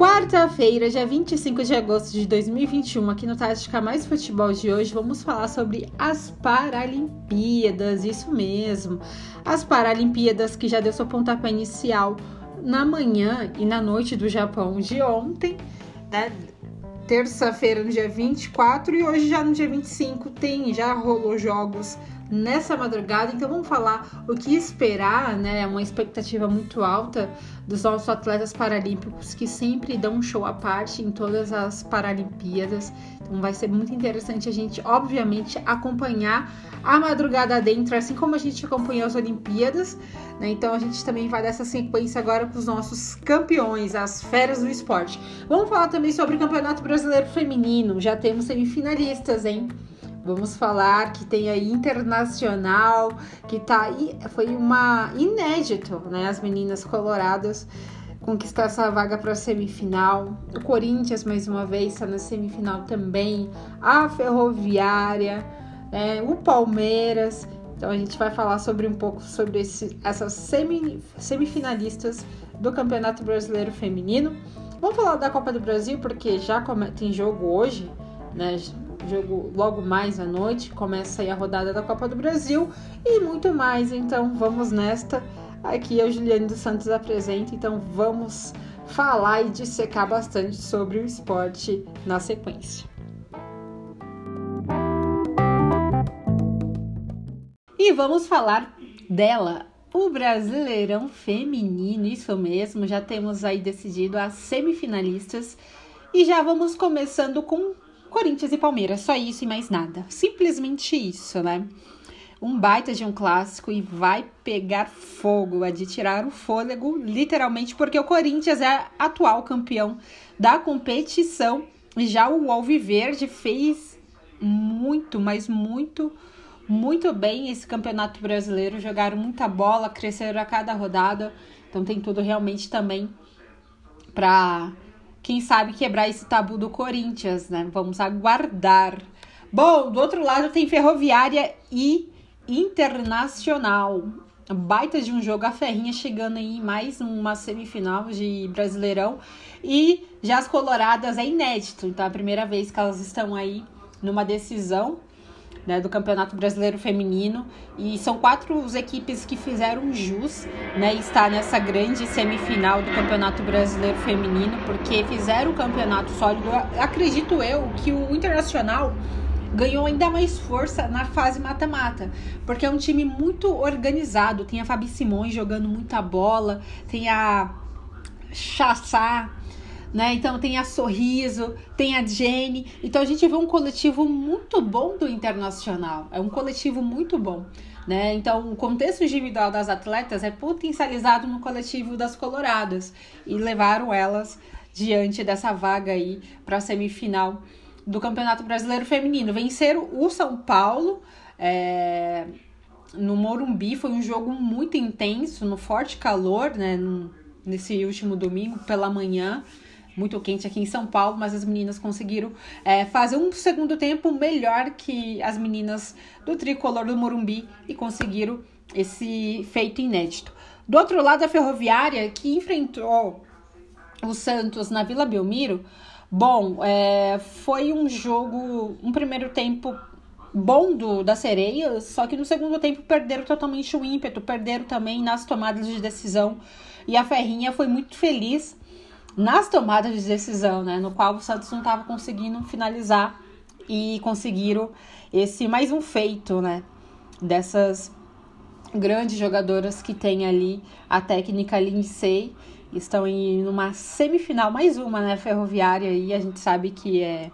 Quarta-feira, dia 25 de agosto de 2021, aqui no Tática Mais Futebol de hoje, vamos falar sobre as Paralimpíadas, isso mesmo. As Paralimpíadas que já deu seu pontapé inicial na manhã e na noite do Japão de ontem, né? Terça-feira, no dia 24, e hoje já no dia 25 tem, já rolou jogos nessa madrugada. Então vamos falar o que esperar, né? Uma expectativa muito alta dos nossos atletas paralímpicos que sempre dão um show à parte em todas as Paralimpíadas. Então vai ser muito interessante a gente, obviamente, acompanhar a madrugada dentro, assim como a gente acompanhou as Olimpíadas. Né? Então a gente também vai dessa sequência agora com os nossos campeões, as feras do esporte. Vamos falar também sobre o Campeonato Brasileiro Feminino. Já temos semifinalistas, hein? Vamos falar que tem aí internacional, que tá aí, foi uma inédito, né? As meninas coloradas conquistar essa vaga para a semifinal. O Corinthians mais uma vez está na semifinal também. A Ferroviária, né? o Palmeiras. Então a gente vai falar sobre um pouco sobre esse, essas semi, semifinalistas do Campeonato Brasileiro Feminino. Vamos falar da Copa do Brasil porque já tem jogo hoje, né? jogo logo mais à noite, começa aí a rodada da Copa do Brasil e muito mais. Então vamos nesta. Aqui é o Juliane dos Santos apresenta, então vamos falar e dissecar bastante sobre o esporte na sequência. E vamos falar dela, o Brasileirão Feminino, isso mesmo, já temos aí decidido as semifinalistas e já vamos começando com Corinthians e Palmeiras, só isso e mais nada. Simplesmente isso, né? Um baita de um clássico e vai pegar fogo, é de tirar o fôlego, literalmente, porque o Corinthians é atual campeão da competição e já o Alviverde fez muito, mas muito, muito bem esse campeonato brasileiro. Jogaram muita bola, cresceram a cada rodada, então tem tudo realmente também para quem sabe quebrar esse tabu do Corinthians, né? Vamos aguardar. Bom, do outro lado tem Ferroviária e Internacional. Baita de um jogo, a Ferrinha chegando aí mais uma semifinal de Brasileirão. E já as Coloradas é inédito, então é a primeira vez que elas estão aí numa decisão né, do Campeonato Brasileiro Feminino. E são quatro as equipes que fizeram jus né, estar nessa grande semifinal do Campeonato Brasileiro Feminino, porque fizeram um campeonato sólido. Acredito eu que o Internacional ganhou ainda mais força na fase mata-mata, porque é um time muito organizado. Tem a Fabi Simões jogando muita bola, tem a Chassá, né? Então tem a Sorriso, tem a Jenny. Então a gente vê um coletivo muito bom do Internacional. É um coletivo muito bom. Né? Então, o contexto individual das atletas é potencializado no coletivo das Coloradas e levaram elas diante dessa vaga aí para a semifinal do Campeonato Brasileiro Feminino. Venceram o São Paulo é, no Morumbi, foi um jogo muito intenso, no forte calor, né? nesse último domingo pela manhã muito quente aqui em São Paulo, mas as meninas conseguiram é, fazer um segundo tempo melhor que as meninas do tricolor do Morumbi e conseguiram esse feito inédito. Do outro lado, a Ferroviária, que enfrentou o Santos na Vila Belmiro, bom, é, foi um jogo, um primeiro tempo bom do, da sereia, só que no segundo tempo perderam totalmente o ímpeto, perderam também nas tomadas de decisão. E a Ferrinha foi muito feliz nas tomadas de decisão, né? No qual o Santos não estava conseguindo finalizar e conseguiram esse mais um feito, né? Dessas grandes jogadoras que tem ali a técnica Lindsay estão em uma semifinal, mais uma, né? Ferroviária e a gente sabe que é,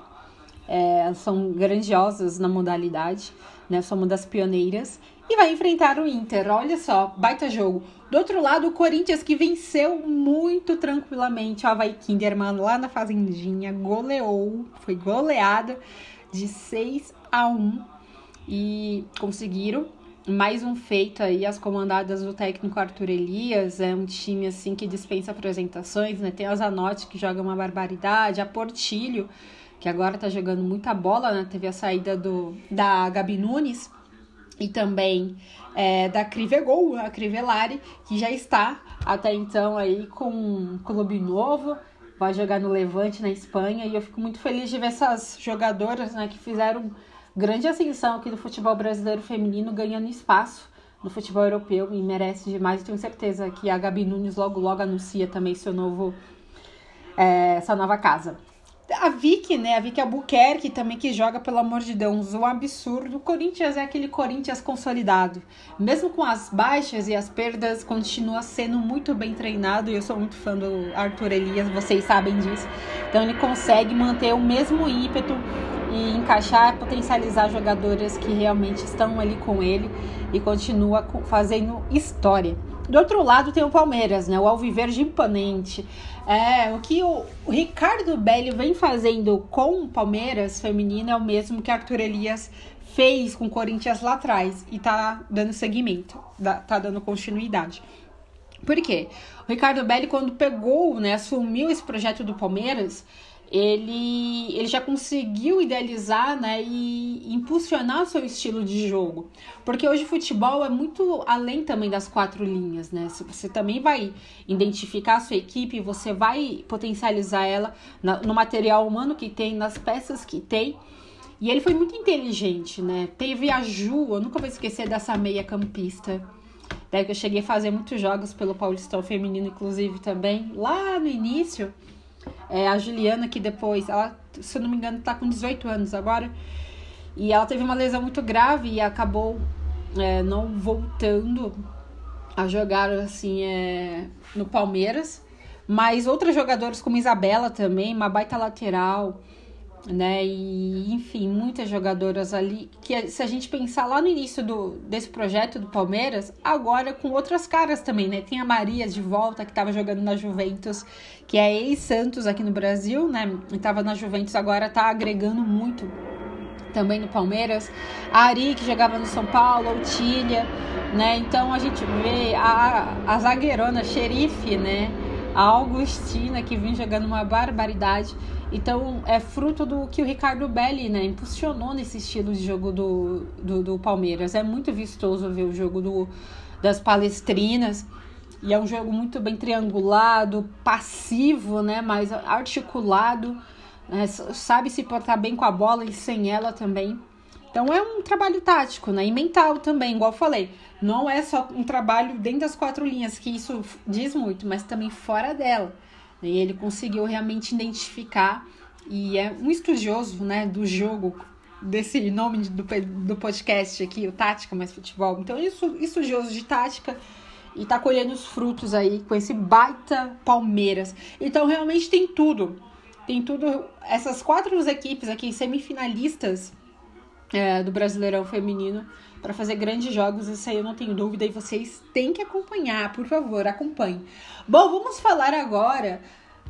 é são grandiosas na modalidade, né? São uma das pioneiras e vai enfrentar o Inter. Olha só, baita jogo. Do outro lado, o Corinthians que venceu muito tranquilamente o Havaí Kinderman lá na Fazendinha, goleou, foi goleada de 6 a 1 e conseguiram mais um feito aí, as comandadas do técnico Arthur Elias, é um time assim que dispensa apresentações, né? Tem a Zanotti que joga uma barbaridade, a Portilho, que agora tá jogando muita bola, né? Teve a saída do da Gabi Nunes e também é, da Crivegol, a Crivellari, que já está até então aí com um clube novo vai jogar no Levante, na Espanha, e eu fico muito feliz de ver essas jogadoras né, que fizeram grande ascensão aqui do futebol brasileiro feminino ganhando espaço no futebol europeu e merece demais. tenho certeza que a Gabi Nunes logo logo anuncia também seu novo é, essa nova casa. A Vicky, né? A Vicky Albuquerque também que joga, pelo amor de Deus, um absurdo. O Corinthians é aquele Corinthians consolidado. Mesmo com as baixas e as perdas, continua sendo muito bem treinado. E eu sou muito fã do Arthur Elias, vocês sabem disso. Então ele consegue manter o mesmo ímpeto e encaixar, potencializar jogadoras que realmente estão ali com ele e continua fazendo história. Do outro lado tem o Palmeiras, né? O Alviverde imponente. É, o que o, Ricardo Belli vem fazendo com o Palmeiras feminino é o mesmo que Arthur Elias fez com o Corinthians lá atrás e tá dando seguimento, tá dando continuidade. Por quê? O Ricardo Belli, quando pegou, né, assumiu esse projeto do Palmeiras, ele, ele já conseguiu idealizar né, e impulsionar o seu estilo de jogo. Porque hoje o futebol é muito além também das quatro linhas, né? Você também vai identificar a sua equipe, você vai potencializar ela no material humano que tem, nas peças que tem. E ele foi muito inteligente, né? Teve a Ju, eu nunca vou esquecer dessa meia campista. Daí que eu cheguei a fazer muitos jogos pelo Paulistão Feminino, inclusive também, lá no início. É, a Juliana, que depois, ela, se eu não me engano, tá com 18 anos agora. E ela teve uma lesão muito grave e acabou é, não voltando a jogar assim é, no Palmeiras. Mas outras jogadoras como Isabela também, uma baita lateral né? E enfim, muitas jogadoras ali que se a gente pensar lá no início do, desse projeto do Palmeiras, agora com outras caras também, né? Tem a Maria de volta que estava jogando na Juventus, que é ex-Santos aqui no Brasil, né? Estava na Juventus, agora está agregando muito também no Palmeiras. A Ari que jogava no São Paulo, a Otília, né? Então a gente vê a, a zagueirona xerife, né? A Augustina que vem jogando uma barbaridade. Então, é fruto do que o Ricardo Belli, né, impulsionou nesse estilo de jogo do, do, do Palmeiras. É muito vistoso ver o jogo do, das palestrinas. E é um jogo muito bem triangulado, passivo, né, mas articulado. Né, sabe se portar bem com a bola e sem ela também. Então é um trabalho tático, né? E mental também, igual eu falei. Não é só um trabalho dentro das quatro linhas, que isso diz muito, mas também fora dela. E ele conseguiu realmente identificar e é um estudioso né, do jogo, desse nome do, do podcast aqui, o Tática Mais Futebol. Então, isso, estudioso de tática e tá colhendo os frutos aí com esse baita Palmeiras. Então, realmente tem tudo. Tem tudo. Essas quatro equipes aqui, semifinalistas é, do Brasileirão Feminino, para fazer grandes jogos, isso aí eu não tenho dúvida e vocês têm que acompanhar, por favor, acompanhe. Bom, vamos falar agora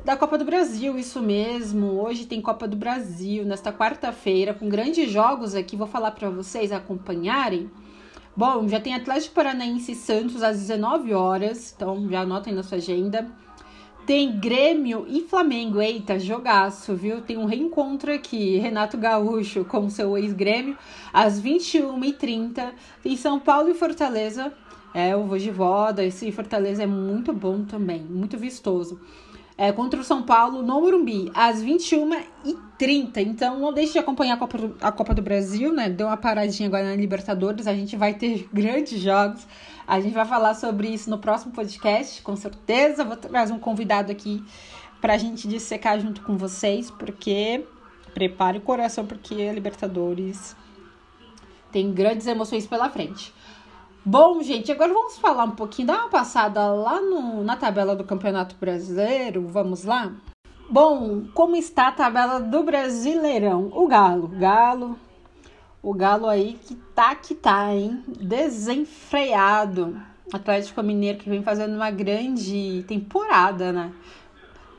da Copa do Brasil, isso mesmo. Hoje tem Copa do Brasil, nesta quarta-feira, com grandes jogos aqui. Vou falar para vocês acompanharem. Bom, já tem Atlético Paranaense e Santos às 19 horas, então já anotem na sua agenda. Tem Grêmio e Flamengo. Eita, jogaço, viu? Tem um reencontro aqui. Renato Gaúcho com seu ex-grêmio às 21h30. Tem São Paulo e Fortaleza. É, o Vogivoda. Esse Fortaleza é muito bom também, muito vistoso. É, contra o São Paulo no Morumbi, às 21h30. Então não deixe de acompanhar a Copa, do, a Copa do Brasil, né? Deu uma paradinha agora na Libertadores. A gente vai ter grandes jogos. A gente vai falar sobre isso no próximo podcast, com certeza. Vou trazer um convidado aqui para a gente dissecar junto com vocês, porque prepare o coração, porque a Libertadores tem grandes emoções pela frente. Bom, gente, agora vamos falar um pouquinho, dar uma passada lá no, na tabela do Campeonato Brasileiro. Vamos lá? Bom, como está a tabela do Brasileirão? O Galo. Galo o Galo aí que tá que tá, hein? Desenfreado. Atlético Mineiro que vem fazendo uma grande temporada, né?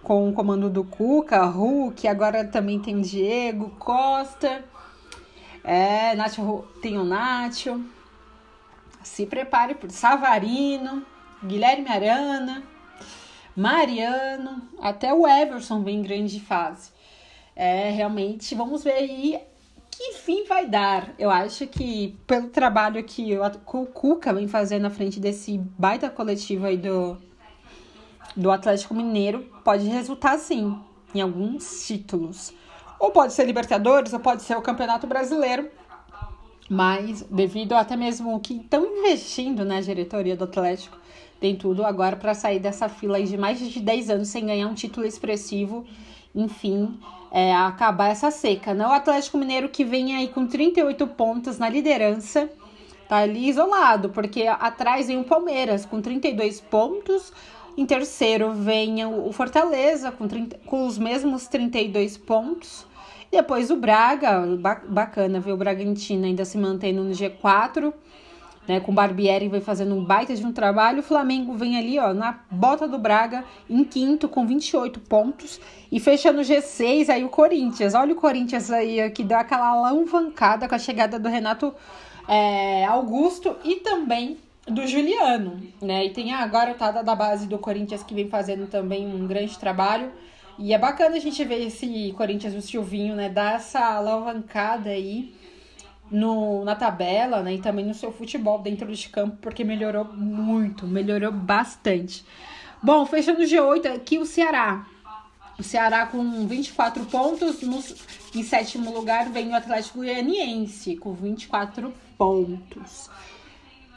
Com o comando do Cuca, Hulk, agora também tem Diego Costa. É, Nacho, tem o Nacho. Se prepare por Savarino, Guilherme Arana, Mariano, até o Everson vem em grande fase. É, realmente, vamos ver aí que fim vai dar? Eu acho que pelo trabalho que o Cuca vem fazendo na frente desse baita coletivo aí do, do Atlético Mineiro pode resultar sim em alguns títulos. Ou pode ser Libertadores, ou pode ser o Campeonato Brasileiro. Mas, devido até mesmo que estão investindo na diretoria do Atlético, tem tudo agora para sair dessa fila de mais de 10 anos sem ganhar um título expressivo. Enfim, é, acabar essa seca. Né? O Atlético Mineiro que vem aí com 38 pontos na liderança, tá ali isolado, porque atrás vem o Palmeiras com 32 pontos. Em terceiro vem o Fortaleza com, 30, com os mesmos 32 pontos. Depois o Braga, bacana ver o Bragantino ainda se mantendo no G4 né, com o Barbieri vem fazendo um baita de um trabalho. O Flamengo vem ali, ó, na bota do Braga, em quinto, com 28 pontos. E fechando o G6, aí o Corinthians. Olha o Corinthians aí, que deu aquela alavancada com a chegada do Renato é, Augusto e também do Juliano, né? E tem a garotada da base do Corinthians que vem fazendo também um grande trabalho. E é bacana a gente ver esse Corinthians, o Silvinho, né, dar essa alavancada aí no, na tabela, né? E também no seu futebol dentro de campo, porque melhorou muito, melhorou bastante. Bom, fechando o G8 aqui o Ceará. O Ceará com 24 pontos. No, em sétimo lugar vem o Atlético Goianiense com 24 pontos.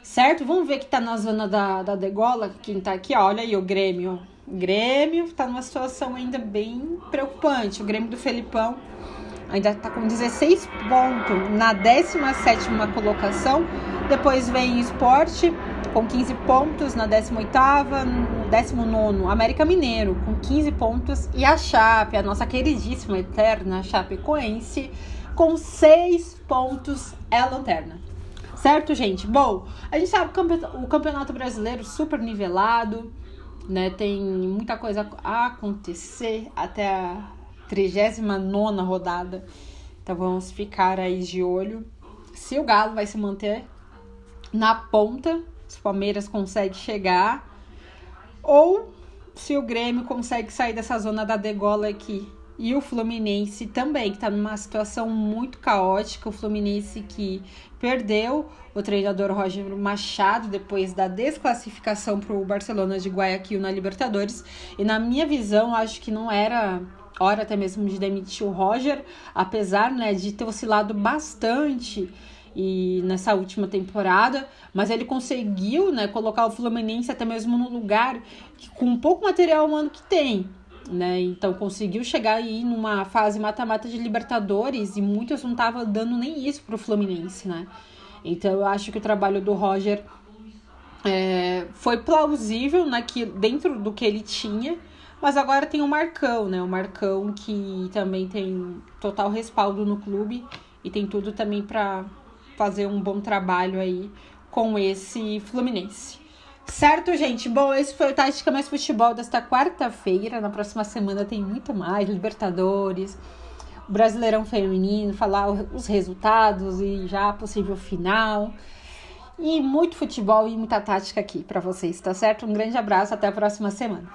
Certo? Vamos ver que tá na zona da, da degola. Quem tá aqui, olha aí o Grêmio. O Grêmio tá numa situação ainda bem preocupante. O Grêmio do Felipão ainda está com 16 pontos na 17 colocação. Depois vem Esporte com 15 pontos na 18ª, 19 América Mineiro com 15 pontos e a Chape, a nossa queridíssima eterna Chapecoense, com 6 pontos é lanterna. Certo, gente? Bom, a gente sabe o Campeonato Brasileiro super nivelado, né? Tem muita coisa a acontecer até a 39 rodada. Então vamos ficar aí de olho se o Galo vai se manter na ponta, se o Palmeiras consegue chegar, ou se o Grêmio consegue sair dessa zona da degola aqui. E o Fluminense também, que está numa situação muito caótica. O Fluminense que perdeu o treinador Roger Machado depois da desclassificação para o Barcelona de Guayaquil na Libertadores. E na minha visão, acho que não era hora até mesmo de demitir o Roger, apesar né, de ter oscilado bastante e nessa última temporada, mas ele conseguiu né, colocar o Fluminense até mesmo no lugar que, com pouco material humano que tem. Né? Então conseguiu chegar aí numa fase mata-mata de Libertadores e muitos não estavam dando nem isso para o Fluminense, né? Então eu acho que o trabalho do Roger é, foi plausível né, que, dentro do que ele tinha mas agora tem o Marcão, né? O Marcão que também tem total respaldo no clube e tem tudo também para fazer um bom trabalho aí com esse Fluminense. Certo, gente? Bom, esse foi o Tática Mais Futebol desta quarta-feira. Na próxima semana tem muito mais, Libertadores, o Brasileirão Feminino, falar os resultados e já possível final. E muito futebol e muita tática aqui para vocês, tá certo? Um grande abraço, até a próxima semana.